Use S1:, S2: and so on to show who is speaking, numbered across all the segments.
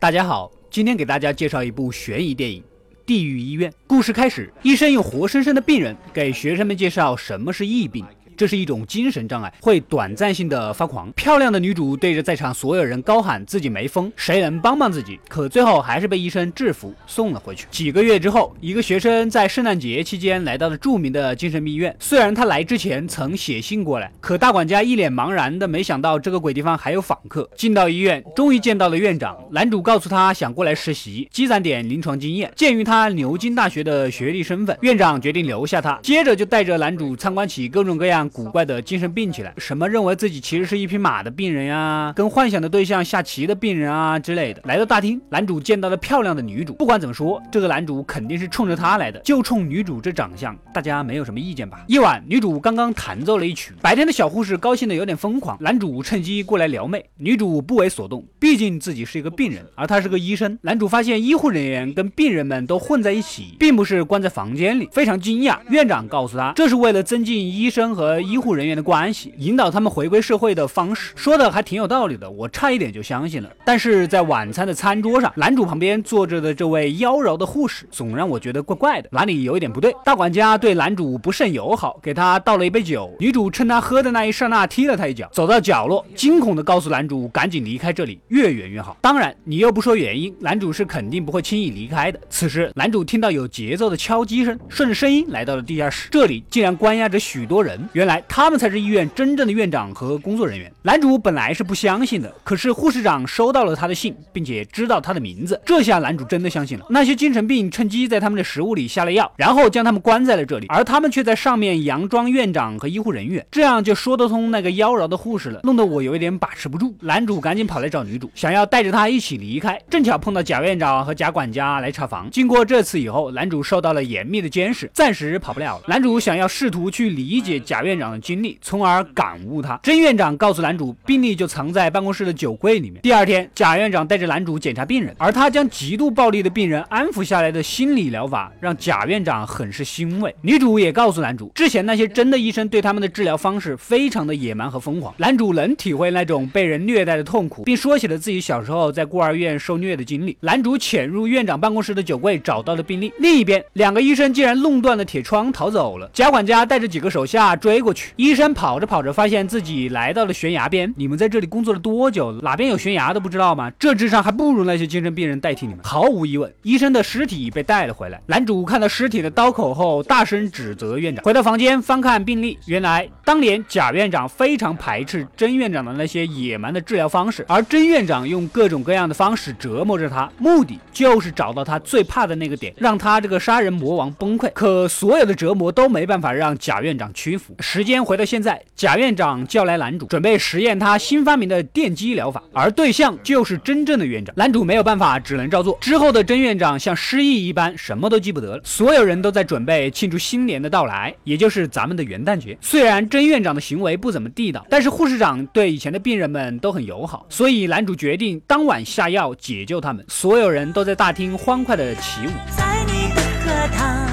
S1: 大家好，今天给大家介绍一部悬疑电影《地狱医院》。故事开始，医生用活生生的病人给学生们介绍什么是疫病。这是一种精神障碍，会短暂性的发狂。漂亮的女主对着在场所有人高喊自己没疯，谁能帮帮自己？可最后还是被医生制服送了回去。几个月之后，一个学生在圣诞节期间来到了著名的精神病院。虽然他来之前曾写信过来，可大管家一脸茫然的没想到这个鬼地方还有访客。进到医院，终于见到了院长。男主告诉他想过来实习，积攒点临床经验。鉴于他牛津大学的学历身份，院长决定留下他。接着就带着男主参观起各种各样。古怪的精神病起来，什么认为自己其实是一匹马的病人呀，跟幻想的对象下棋的病人啊之类的。来到大厅，男主见到了漂亮的女主。不管怎么说，这个男主肯定是冲着她来的，就冲女主这长相，大家没有什么意见吧？夜晚，女主刚刚弹奏了一曲，白天的小护士高兴的有点疯狂，男主趁机过来撩妹，女主不为所动，毕竟自己是一个病人，而他是个医生。男主发现医护人员跟病人们都混在一起，并不是关在房间里，非常惊讶。院长告诉他，这是为了增进医生和。医护人员的关系，引导他们回归社会的方式，说的还挺有道理的，我差一点就相信了。但是在晚餐的餐桌上，男主旁边坐着的这位妖娆的护士，总让我觉得怪怪的，哪里有一点不对？大管家对男主不甚友好，给他倒了一杯酒。女主趁他喝的那一刹那踢了他一脚，走到角落，惊恐地告诉男主赶紧离开这里，越远越好。当然，你又不说原因，男主是肯定不会轻易离开的。此时，男主听到有节奏的敲击声，顺着声音来到了地下室，这里竟然关押着许多人。原来他们才是医院真正的院长和工作人员。男主本来是不相信的，可是护士长收到了他的信，并且知道他的名字，这下男主真的相信了。那些精神病趁机在他们的食物里下了药，然后将他们关在了这里，而他们却在上面佯装院长和医护人员，这样就说得通那个妖娆的护士了，弄得我有一点把持不住。男主赶紧跑来找女主，想要带着她一起离开，正巧碰到贾院长和贾管家来查房。经过这次以后，男主受到了严密的监视，暂时跑不了了。男主想要试图去理解贾院院长的经历，从而感悟他。甄院长告诉男主，病历就藏在办公室的酒柜里面。第二天，贾院长带着男主检查病人，而他将极度暴力的病人安抚下来的心理疗法，让贾院长很是欣慰。女主也告诉男主，之前那些真的医生对他们的治疗方式非常的野蛮和疯狂。男主能体会那种被人虐待的痛苦，并说起了自己小时候在孤儿院受虐的经历。男主潜入院长办公室的酒柜，找到了病历。另一边，两个医生竟然弄断了铁窗逃走了。贾管家带着几个手下追飞过去，医生跑着跑着，发现自己来到了悬崖边。你们在这里工作了多久？哪边有悬崖都不知道吗？这智商还不如那些精神病人代替你们。毫无疑问，医生的尸体被带了回来。男主看到尸体的刀口后，大声指责院长。回到房间翻看病历，原来当年贾院长非常排斥甄院长的那些野蛮的治疗方式，而甄院长用各种各样的方式折磨着他，目的就是找到他最怕的那个点，让他这个杀人魔王崩溃。可所有的折磨都没办法让贾院长屈服。时间回到现在，贾院长叫来男主，准备实验他新发明的电击疗法，而对象就是真正的院长。男主没有办法，只能照做。之后的甄院长像失忆一般，什么都记不得了。所有人都在准备庆祝新年的到来，也就是咱们的元旦节。虽然甄院长的行为不怎么地道，但是护士长对以前的病人们都很友好，所以男主决定当晚下药解救他们。所有人都在大厅欢快的起舞。在你的课堂，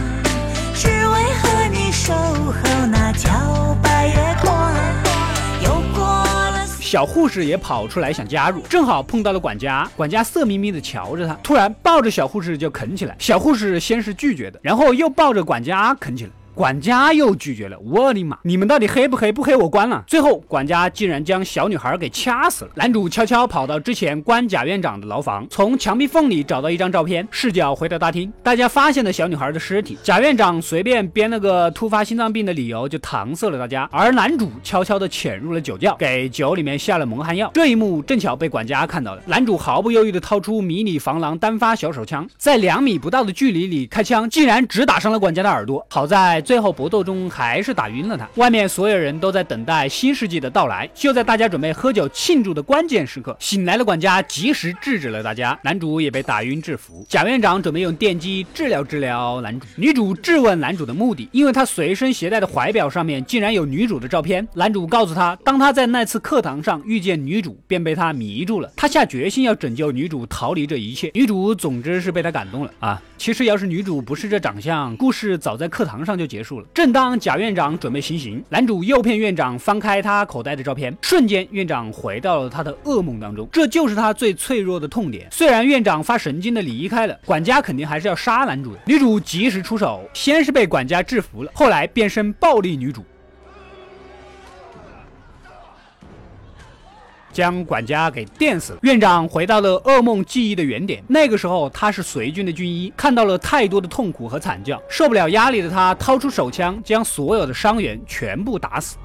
S1: 只为和你守候。小护士也跑出来想加入，正好碰到了管家。管家色眯眯的瞧着他，突然抱着小护士就啃起来。小护士先是拒绝的，然后又抱着管家啃起来。管家又拒绝了，我的妈！你们到底黑不黑？不黑我关了。最后，管家竟然将小女孩给掐死了。男主悄悄跑到之前关贾院长的牢房，从墙壁缝里找到一张照片，视角回到大厅，大家发现了小女孩的尸体。贾院长随便编了个突发心脏病的理由就搪塞了大家，而男主悄悄地潜入了酒窖，给酒里面下了蒙汗药。这一幕正巧被管家看到了，男主毫不犹豫地掏出迷你防狼单发小手枪，在两米不到的距离里开枪，竟然只打伤了管家的耳朵。好在。最后搏斗中还是打晕了他。外面所有人都在等待新世纪的到来。就在大家准备喝酒庆祝的关键时刻，醒来的管家及时制止了大家。男主也被打晕制服。贾院长准备用电击治疗治疗男主。女主质问男主的目的，因为他随身携带的怀表上面竟然有女主的照片。男主告诉他，当他在那次课堂上遇见女主，便被她迷住了。他下决心要拯救女主，逃离这一切。女主总之是被他感动了啊！其实要是女主不是这长相，故事早在课堂上就结。结束了。正当贾院长准备行刑，男主诱骗院长翻开他口袋的照片，瞬间院长回到了他的噩梦当中。这就是他最脆弱的痛点。虽然院长发神经的离开了，管家肯定还是要杀男主的。女主及时出手，先是被管家制服了，后来变身暴力女主。将管家给电死了。院长回到了噩梦记忆的原点。那个时候他是随军的军医，看到了太多的痛苦和惨叫，受不了压力的他掏出手枪，将所有的伤员全部打死。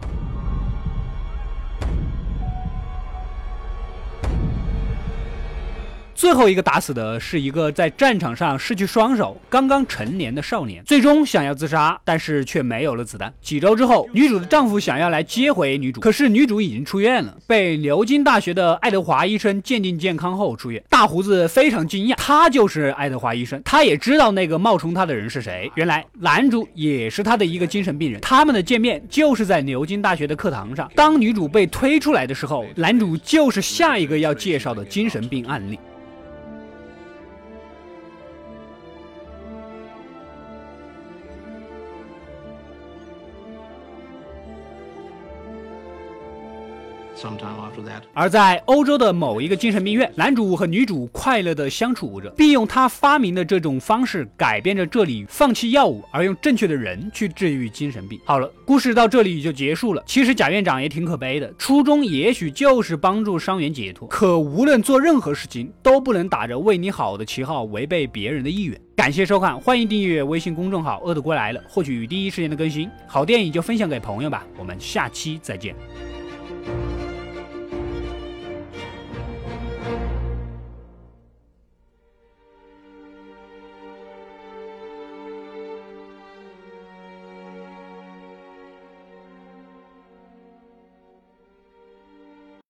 S1: 最后一个打死的是一个在战场上失去双手、刚刚成年的少年，最终想要自杀，但是却没有了子弹。几周之后，女主的丈夫想要来接回女主，可是女主已经出院了，被牛津大学的爱德华医生鉴定健康后出院。大胡子非常惊讶，他就是爱德华医生，他也知道那个冒充他的人是谁。原来男主也是他的一个精神病人。他们的见面就是在牛津大学的课堂上。当女主被推出来的时候，男主就是下一个要介绍的精神病案例。而在欧洲的某一个精神病院，男主和女主快乐的相处着，并用他发明的这种方式改变着这里放弃药物，而用正确的人去治愈精神病。好了，故事到这里就结束了。其实贾院长也挺可悲的，初衷也许就是帮助伤员解脱，可无论做任何事情，都不能打着为你好的旗号违背别人的意愿。感谢收看，欢迎订阅微信公众号“饿得过来了”，获取第一时间的更新。好电影就分享给朋友吧，我们下期再见。